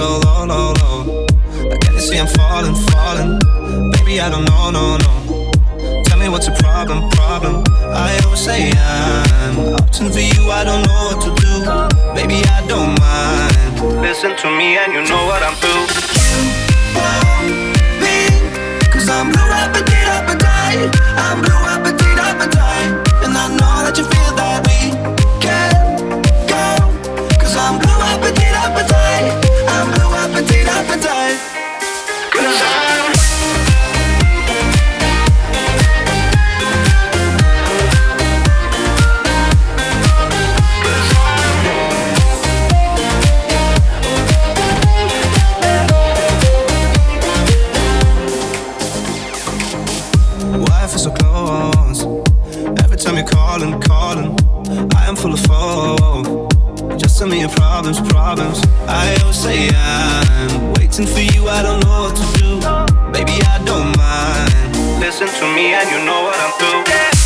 so low, low, low. Like can you see I'm falling, falling? Baby, I don't know, no, no. Tell me what's the problem, problem. I always say I'm opting for you, I don't know what to do. Baby, I don't mind. Listen to me and you know what I'm through. Cause I'm blue, appetite, appetite. I'm blue, feel so close? Every time you're calling, calling, I am full of hope. Just tell me your problems, problems. I always say I'm waiting for you. I don't know what to do. Baby, I don't mind. Listen to me, and you know what I'm through.